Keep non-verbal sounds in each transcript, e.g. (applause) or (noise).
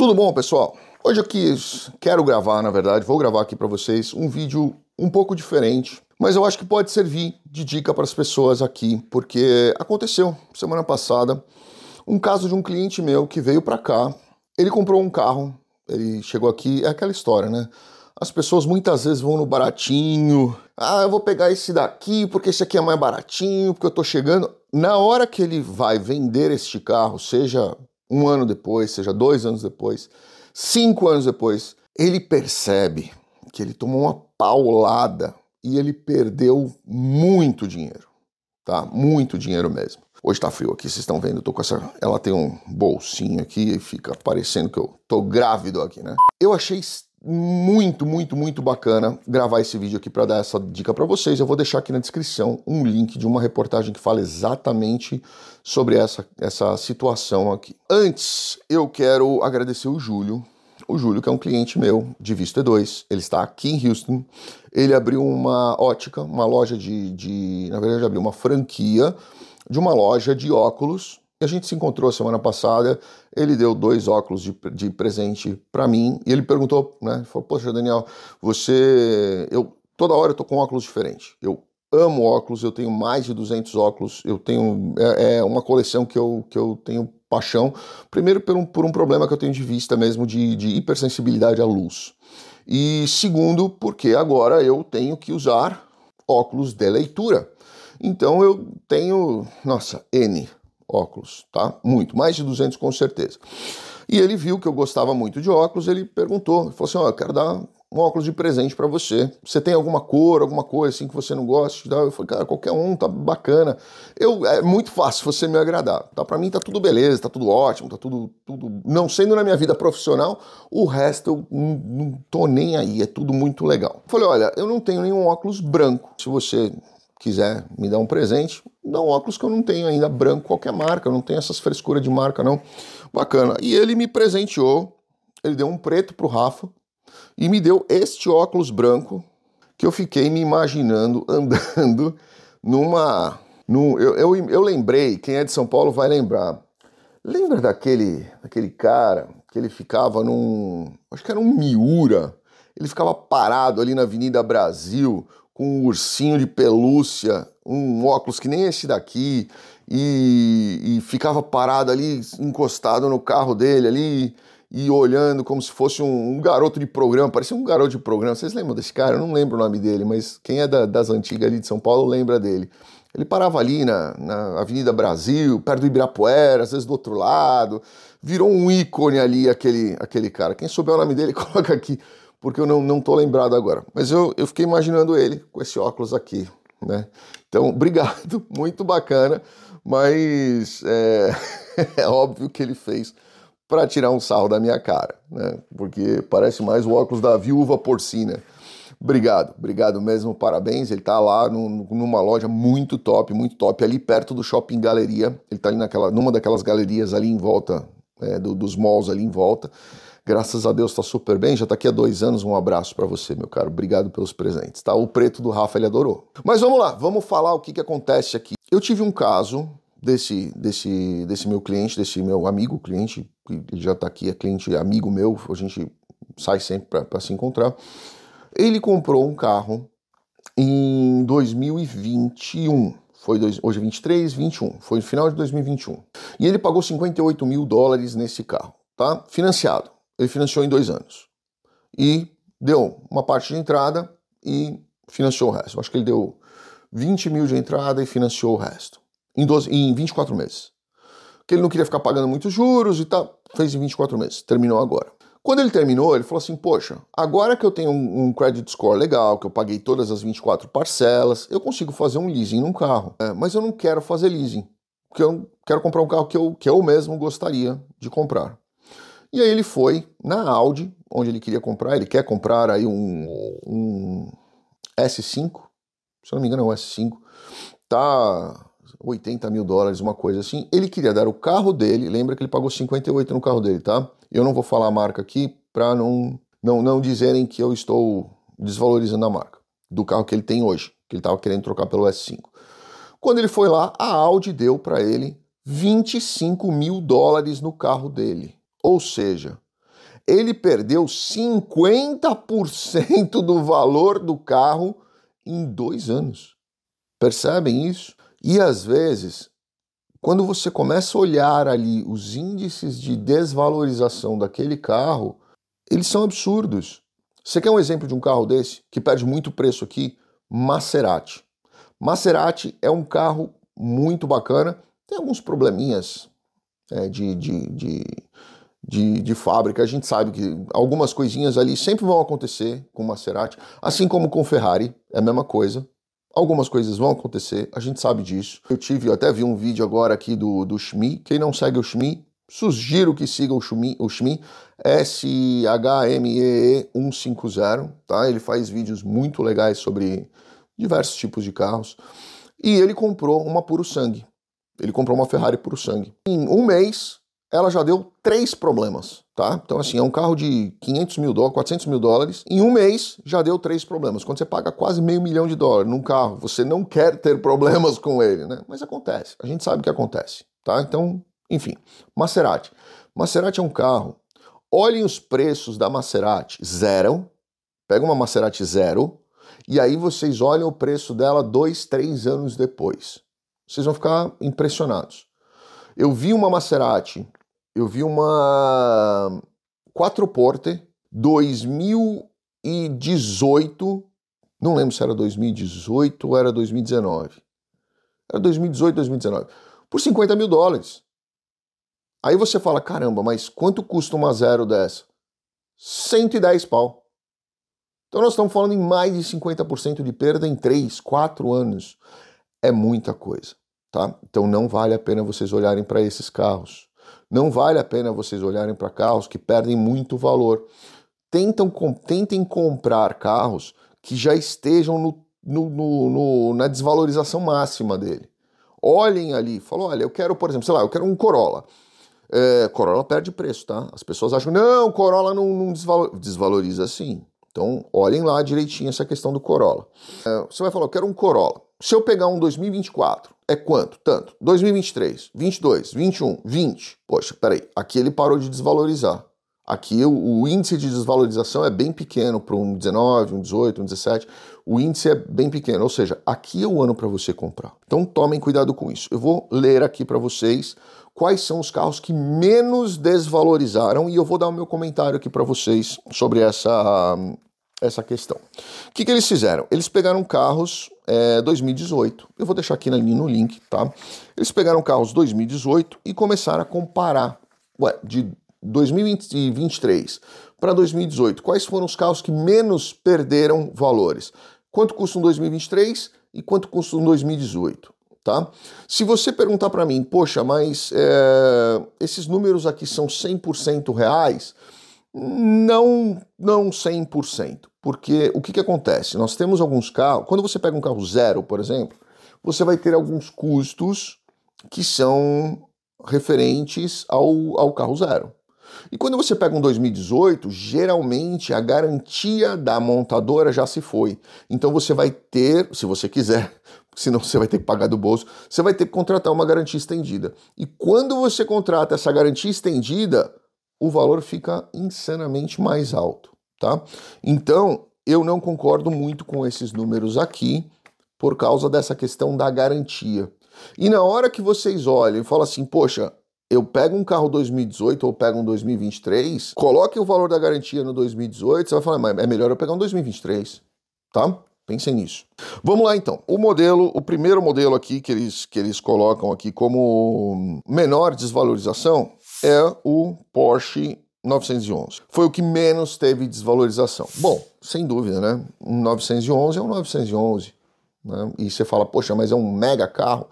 Tudo bom, pessoal? Hoje eu quis, quero gravar, na verdade, vou gravar aqui para vocês um vídeo um pouco diferente, mas eu acho que pode servir de dica para as pessoas aqui, porque aconteceu semana passada um caso de um cliente meu que veio para cá, ele comprou um carro, ele chegou aqui, é aquela história, né? As pessoas muitas vezes vão no baratinho. Ah, eu vou pegar esse daqui porque esse aqui é mais baratinho, porque eu tô chegando. Na hora que ele vai vender este carro, seja um ano depois, seja dois anos depois, cinco anos depois, ele percebe que ele tomou uma paulada e ele perdeu muito dinheiro, tá? Muito dinheiro mesmo. Hoje tá frio aqui, vocês estão vendo, eu tô com essa. Ela tem um bolsinho aqui e fica parecendo que eu tô grávido aqui, né? Eu achei muito, muito, muito bacana gravar esse vídeo aqui para dar essa dica para vocês. Eu vou deixar aqui na descrição um link de uma reportagem que fala exatamente sobre essa, essa situação aqui. Antes, eu quero agradecer o Júlio. O Júlio, que é um cliente meu de Visto E2, ele está aqui em Houston. Ele abriu uma ótica, uma loja de, de na verdade, abriu uma franquia de uma loja de óculos a gente se encontrou semana passada, ele deu dois óculos de, de presente para mim e ele perguntou, né? Ele falou, poxa, Daniel, você. Eu, toda hora eu tô com óculos diferentes. Eu amo óculos, eu tenho mais de 200 óculos, eu tenho. É, é uma coleção que eu, que eu tenho paixão. Primeiro, por um, por um problema que eu tenho de vista mesmo, de, de hipersensibilidade à luz. E segundo, porque agora eu tenho que usar óculos de leitura. Então eu tenho, nossa, N óculos, tá? Muito, mais de 200 com certeza. E ele viu que eu gostava muito de óculos, ele perguntou, falou assim, ó, oh, eu quero dar um óculos de presente para você. Você tem alguma cor, alguma coisa assim que você não gosta? Eu falei, cara, qualquer um, tá bacana. Eu, é muito fácil você me agradar. Tá? Para mim tá tudo beleza, tá tudo ótimo, tá tudo, tudo. Não sendo na minha vida profissional, o resto eu não, não tô nem aí, é tudo muito legal. Eu falei, olha, eu não tenho nenhum óculos branco. Se você quiser me dar um presente, um óculos que eu não tenho ainda, branco, qualquer marca, eu não tenho essas frescuras de marca, não. Bacana. E ele me presenteou, ele deu um preto pro Rafa e me deu este óculos branco que eu fiquei me imaginando (laughs) andando numa. No, eu, eu, eu lembrei, quem é de São Paulo vai lembrar. Lembra daquele, daquele cara que ele ficava num. Acho que era um Miura. Ele ficava parado ali na Avenida Brasil, um ursinho de pelúcia, um óculos que nem esse daqui, e, e ficava parado ali, encostado no carro dele ali, e olhando como se fosse um, um, garoto de programa, parecia um garoto de programa. Vocês lembram desse cara? Eu não lembro o nome dele, mas quem é da, das antigas ali de São Paulo lembra dele. Ele parava ali na, na Avenida Brasil, perto do Ibirapuera, às vezes do outro lado. Virou um ícone ali aquele, aquele cara. Quem souber o nome dele, (laughs) coloca aqui porque eu não, tô lembrado agora. Mas eu, eu fiquei imaginando ele com esse óculos aqui, né? Então, (laughs) obrigado, muito bacana, mas é, (laughs) é óbvio que ele fez para tirar um sarro da minha cara, né? Porque parece mais o óculos da viúva porcina. Obrigado, obrigado mesmo, parabéns. Ele tá lá no, numa loja muito top, muito top, ali perto do Shopping Galeria. Ele tá ali naquela, numa daquelas galerias ali em volta, é, do, dos malls ali em volta. Graças a Deus está super bem, já está aqui há dois anos. Um abraço para você, meu caro. Obrigado pelos presentes, tá? O preto do Rafa ele adorou. Mas vamos lá, vamos falar o que, que acontece aqui. Eu tive um caso desse, desse, desse meu cliente, desse meu amigo cliente, que já está aqui, é cliente amigo meu, a gente sai sempre para se encontrar. Ele comprou um carro em 2021. Foi dois, hoje é 23, 21. Foi no final de 2021. E ele pagou 58 mil dólares nesse carro, tá? Financiado ele financiou em dois anos. E deu uma parte de entrada e financiou o resto. acho que ele deu 20 mil de entrada e financiou o resto. Em, 12, em 24 meses. Porque ele não queria ficar pagando muitos juros e tal. Fez em 24 meses. Terminou agora. Quando ele terminou, ele falou assim: Poxa, agora que eu tenho um, um credit score legal, que eu paguei todas as 24 parcelas, eu consigo fazer um leasing num carro. É, mas eu não quero fazer leasing. Porque eu quero comprar um carro que eu, que eu mesmo gostaria de comprar. E aí ele foi na Audi, onde ele queria comprar, ele quer comprar aí um, um S5, se eu não me engano é um S5, tá 80 mil dólares, uma coisa assim. Ele queria dar o carro dele, lembra que ele pagou 58 no carro dele, tá? Eu não vou falar a marca aqui para não, não, não dizerem que eu estou desvalorizando a marca do carro que ele tem hoje, que ele estava querendo trocar pelo S5. Quando ele foi lá, a Audi deu para ele 25 mil dólares no carro dele. Ou seja, ele perdeu 50% do valor do carro em dois anos. Percebem isso? E às vezes, quando você começa a olhar ali os índices de desvalorização daquele carro, eles são absurdos. Você quer um exemplo de um carro desse que perde muito preço aqui? Maserati. Maserati é um carro muito bacana, tem alguns probleminhas é, de, de, de, de, de fábrica. A gente sabe que algumas coisinhas ali sempre vão acontecer com Maserati, assim como com Ferrari, é a mesma coisa. Algumas coisas vão acontecer, a gente sabe disso. Eu tive, eu até vi um vídeo agora aqui do, do Shmi. Quem não segue o Shmi, sugiro que siga o Shmi, o Shmi S-H-M-E-E-150, tá? Ele faz vídeos muito legais sobre diversos tipos de carros. E ele comprou uma puro sangue. Ele comprou uma Ferrari puro sangue. Em um mês, ela já deu três problemas, tá? Então, assim, é um carro de 500 mil dólares, 400 mil dólares. Em um mês, já deu três problemas. Quando você paga quase meio milhão de dólares num carro, você não quer ter problemas com ele, né? Mas acontece. A gente sabe que acontece, tá? Então, enfim. Maserati. Maserati é um carro. Olhem os preços da Maserati. Zero. Pega uma Maserati zero. E aí vocês olham o preço dela dois, três anos depois. Vocês vão ficar impressionados. Eu vi uma Maserati eu vi uma Quattro Porte 2018, não lembro se era 2018 ou era 2019. Era 2018, 2019. Por 50 mil dólares. Aí você fala, caramba, mas quanto custa uma zero dessa? 110 pau. Então nós estamos falando em mais de 50% de perda em 3, 4 anos. É muita coisa, tá? Então não vale a pena vocês olharem para esses carros. Não vale a pena vocês olharem para carros que perdem muito valor. Tentam, tentem comprar carros que já estejam no, no, no, na desvalorização máxima dele. Olhem ali, falou, olha, eu quero, por exemplo, sei lá, eu quero um Corolla. É, Corolla perde preço, tá? As pessoas acham, não, Corolla não, não desvalor... desvaloriza sim. Então, olhem lá direitinho essa questão do Corolla. É, você vai falar, eu quero um Corolla. Se eu pegar um 2024, é quanto? Tanto. 2023, 22, 21, 20. Poxa, peraí, aqui ele parou de desvalorizar. Aqui o, o índice de desvalorização é bem pequeno para um 19, um 18, um 17. O índice é bem pequeno, ou seja, aqui é o ano para você comprar. Então tomem cuidado com isso. Eu vou ler aqui para vocês quais são os carros que menos desvalorizaram e eu vou dar o meu comentário aqui para vocês sobre essa, essa questão. O que, que eles fizeram? Eles pegaram carros é, 2018, eu vou deixar aqui no link, tá? Eles pegaram carros 2018 e começaram a comparar, ué, de 2023 para 2018, quais foram os carros que menos perderam valores? Quanto custa um 2023 e quanto custa um 2018? Tá? Se você perguntar para mim, poxa, mas é, esses números aqui são 100% reais? Não, não 100%. Porque o que, que acontece? Nós temos alguns carros. Quando você pega um carro zero, por exemplo, você vai ter alguns custos que são referentes ao, ao carro zero. E quando você pega um 2018, geralmente a garantia da montadora já se foi. Então você vai ter, se você quiser, (laughs) senão você vai ter que pagar do bolso, você vai ter que contratar uma garantia estendida. E quando você contrata essa garantia estendida, o valor fica insanamente mais alto, tá? Então, eu não concordo muito com esses números aqui por causa dessa questão da garantia. E na hora que vocês olham e falam assim, poxa, eu pego um carro 2018 ou pego um 2023, coloque o valor da garantia no 2018, você vai falar, mas é melhor eu pegar um 2023, tá? Pensem nisso. Vamos lá então. O modelo, o primeiro modelo aqui que eles, que eles colocam aqui como menor desvalorização é o Porsche 911. Foi o que menos teve desvalorização. Bom, sem dúvida, né? Um 911 é um 911. Né? E você fala, poxa, mas é um mega carro.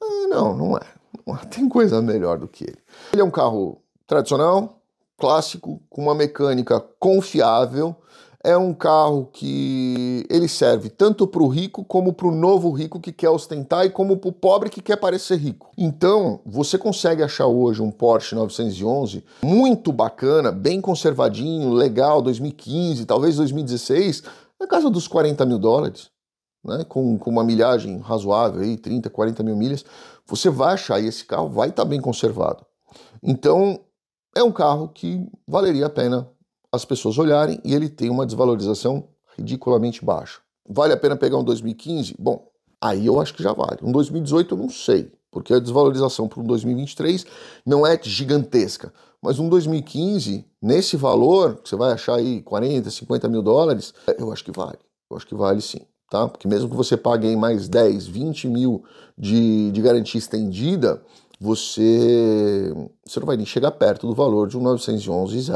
Ah, não, não é. (laughs) Tem coisa melhor do que ele. Ele é um carro tradicional, clássico, com uma mecânica confiável é um carro que ele serve tanto para o rico como para o novo rico que quer ostentar e como para o pobre que quer parecer rico. Então, você consegue achar hoje um Porsche 911 muito bacana, bem conservadinho, legal, 2015, talvez 2016, na casa dos 40 mil dólares. Né, com, com uma milhagem razoável, aí, 30, 40 mil milhas, você vai achar esse carro vai estar tá bem conservado. Então, é um carro que valeria a pena as pessoas olharem e ele tem uma desvalorização ridiculamente baixa. Vale a pena pegar um 2015? Bom, aí eu acho que já vale. Um 2018 eu não sei, porque a desvalorização para um 2023 não é gigantesca. Mas um 2015, nesse valor, que você vai achar aí 40, 50 mil dólares, eu acho que vale. Eu acho que vale sim. Tá? Porque mesmo que você pague mais 10, 20 mil de, de garantia estendida, você, você não vai nem chegar perto do valor de um 911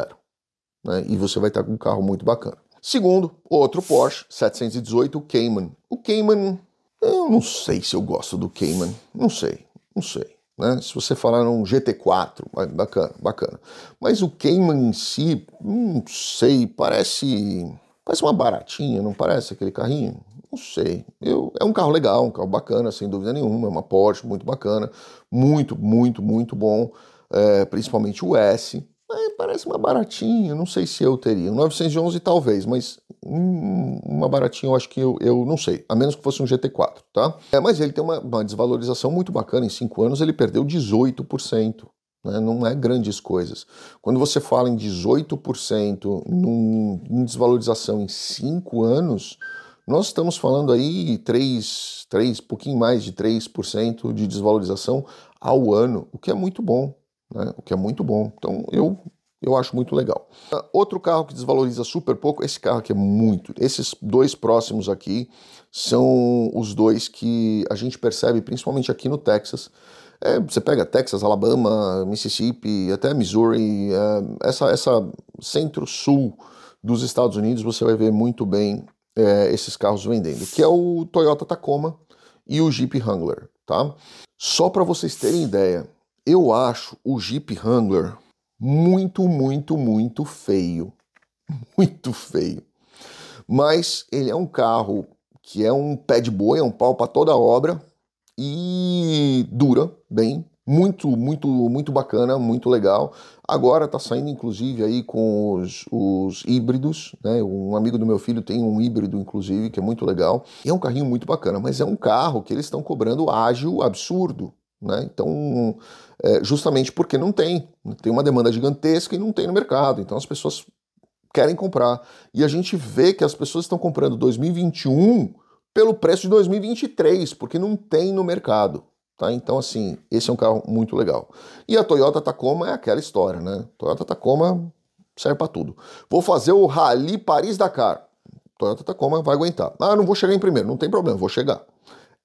Né? E você vai estar com um carro muito bacana. Segundo, outro Porsche 718, o Cayman. O Cayman, eu não sei se eu gosto do Cayman. Não sei, não sei. Né? Se você falar num GT4, bacana, bacana. Mas o Cayman em si, não sei, parece. Parece uma baratinha, não parece aquele carrinho? Não sei. Eu, é um carro legal, um carro bacana, sem dúvida nenhuma. É uma Porsche muito bacana. Muito, muito, muito bom. É, principalmente o S. Parece uma baratinha. Não sei se eu teria. Um 911 talvez, mas hum, uma baratinha eu acho que eu, eu não sei. A menos que fosse um GT4, tá? É, mas ele tem uma, uma desvalorização muito bacana. Em 5 anos ele perdeu 18%. Né? Não é grandes coisas. Quando você fala em 18% num, em desvalorização em 5 anos nós estamos falando aí 3, 3, pouquinho mais de 3% de desvalorização ao ano, o que é muito bom, né? O que é muito bom. Então eu eu acho muito legal. Outro carro que desvaloriza super pouco, esse carro aqui é muito. Esses dois próximos aqui são os dois que a gente percebe, principalmente aqui no Texas. É, você pega Texas, Alabama, Mississippi, até Missouri, é, essa, essa centro-sul dos Estados Unidos, você vai ver muito bem é, esses carros vendendo, que é o Toyota Tacoma e o Jeep Wrangler, tá? Só para vocês terem ideia, eu acho o Jeep Wrangler muito, muito, muito feio, (laughs) muito feio. Mas ele é um carro que é um pé de boi, é um pau para toda obra e dura bem, muito, muito, muito bacana, muito legal. Agora está saindo inclusive aí com os, os, híbridos, né? Um amigo do meu filho tem um híbrido, inclusive, que é muito legal. E é um carrinho muito bacana, mas é um carro que eles estão cobrando ágil absurdo. Né? Então, é, justamente porque não tem, tem uma demanda gigantesca e não tem no mercado. Então as pessoas querem comprar. E a gente vê que as pessoas estão comprando 2021 pelo preço de 2023, porque não tem no mercado. Tá? Então, assim, esse é um carro muito legal. E a Toyota Tacoma é aquela história, né? Toyota Tacoma serve para tudo. Vou fazer o Rally Paris-Dakar. Toyota Tacoma vai aguentar. Ah, não vou chegar em primeiro. Não tem problema, vou chegar.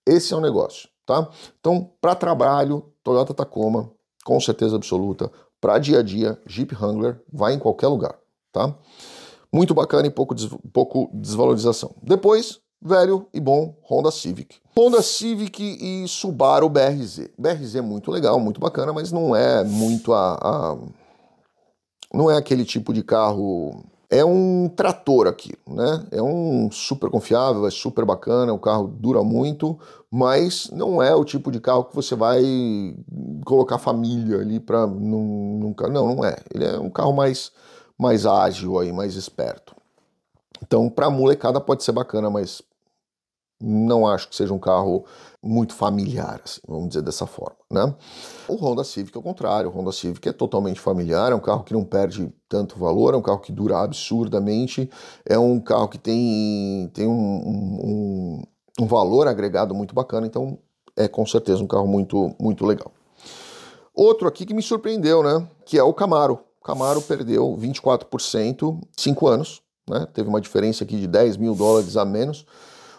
Esse é o negócio, tá? Então, para trabalho, Toyota Tacoma, com certeza absoluta. Para dia a dia, Jeep Wrangler vai em qualquer lugar, tá? Muito bacana e pouco, des pouco desvalorização. Depois, velho e bom Honda Civic. Honda Civic e Subaru BRZ. BRZ é muito legal, muito bacana, mas não é muito a, a não é aquele tipo de carro é um trator aqui, né? É um super confiável, é super bacana, o carro dura muito, mas não é o tipo de carro que você vai colocar família ali para nunca, não, não é. Ele é um carro mais mais ágil aí, mais esperto. Então, para molecada pode ser bacana, mas não acho que seja um carro muito familiar, assim, vamos dizer dessa forma, né? O Honda Civic é o contrário, o Honda Civic é totalmente familiar, é um carro que não perde tanto valor, é um carro que dura absurdamente, é um carro que tem, tem um, um, um valor agregado muito bacana, então é com certeza um carro muito, muito legal. Outro aqui que me surpreendeu, né? Que é o Camaro. O Camaro perdeu 24%, 5 anos, né? Teve uma diferença aqui de 10 mil dólares a menos.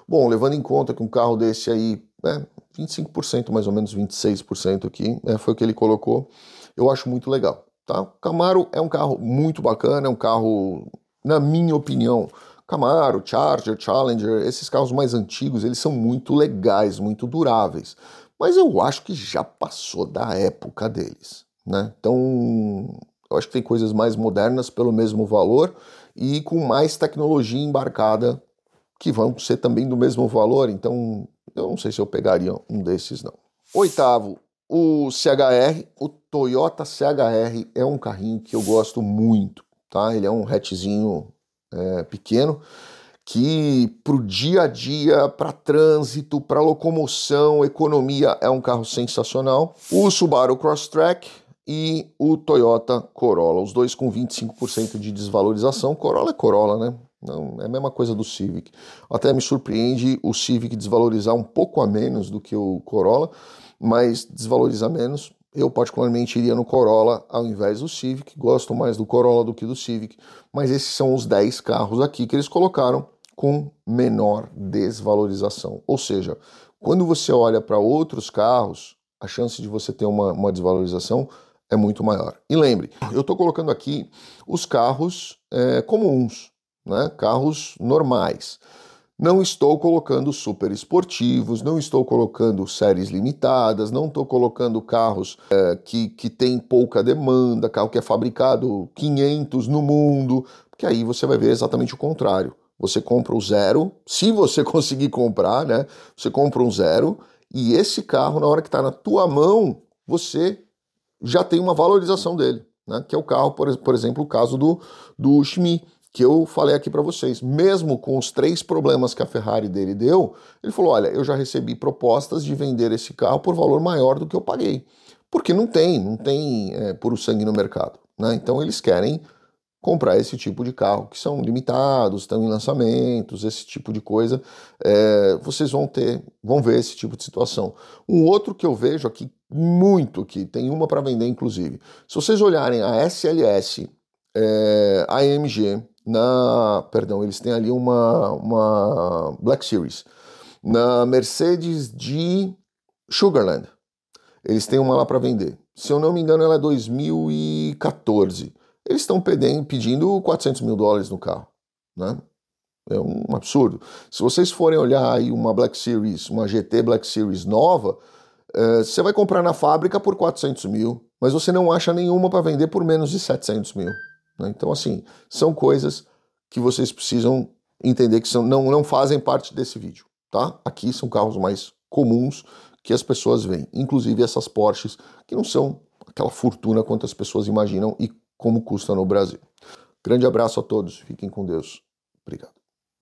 Bom, levando em conta que um carro desse aí, é, 25%, mais ou menos 26% aqui, é, foi o que ele colocou, eu acho muito legal. Tá? Camaro é um carro muito bacana, é um carro, na minha opinião, Camaro, Charger, Challenger, esses carros mais antigos, eles são muito legais, muito duráveis. Mas eu acho que já passou da época deles, né? Então, eu acho que tem coisas mais modernas pelo mesmo valor e com mais tecnologia embarcada que vão ser também do mesmo valor, então eu não sei se eu pegaria um desses não. Oitavo, o CHR, o Toyota CHR é um carrinho que eu gosto muito, tá? Ele é um hatchzinho é, pequeno que para o dia a dia, para trânsito, para locomoção, economia, é um carro sensacional. O Subaru Crosstrek e o Toyota Corolla, os dois com 25% de desvalorização. Corolla é Corolla, né? Não, é a mesma coisa do Civic. Até me surpreende o Civic desvalorizar um pouco a menos do que o Corolla, mas desvalorizar menos. Eu, particularmente, iria no Corolla ao invés do Civic. Gosto mais do Corolla do que do Civic, mas esses são os 10 carros aqui que eles colocaram com menor desvalorização. Ou seja, quando você olha para outros carros, a chance de você ter uma, uma desvalorização é muito maior. E lembre, eu estou colocando aqui os carros é, comuns, né? carros normais. Não estou colocando super esportivos, não estou colocando séries limitadas, não estou colocando carros é, que, que tem pouca demanda, carro que é fabricado 500 no mundo, porque aí você vai ver exatamente o contrário. Você compra o zero, se você (laughs) conseguir comprar, né? Você compra um zero e esse carro, na hora que está na tua mão, você já tem uma valorização dele, né? Que é o carro, por, por exemplo, o caso do, do Shmi, que eu falei aqui para vocês. Mesmo com os três problemas que a Ferrari dele deu, ele falou: olha, eu já recebi propostas de vender esse carro por valor maior do que eu paguei. Porque não tem, não tem é, puro sangue no mercado. Né? Então eles querem comprar esse tipo de carro, que são limitados, estão em lançamentos, esse tipo de coisa, é, vocês vão ter, vão ver esse tipo de situação. Um outro que eu vejo aqui muito, que tem uma para vender inclusive, se vocês olharem a SLS, é, AMG, na, perdão, eles têm ali uma, uma Black Series, na Mercedes de Sugarland, eles têm uma lá para vender. Se eu não me engano, ela é 2014 eles estão pedindo 400 mil dólares no carro, né? É um absurdo. Se vocês forem olhar aí uma Black Series, uma GT Black Series nova, é, você vai comprar na fábrica por 400 mil, mas você não acha nenhuma para vender por menos de 700 mil. Né? Então, assim, são coisas que vocês precisam entender que são, não, não fazem parte desse vídeo, tá? Aqui são carros mais comuns que as pessoas veem, inclusive essas Porsches, que não são aquela fortuna quanto as pessoas imaginam e como custa no Brasil. Grande abraço a todos, fiquem com Deus. Obrigado.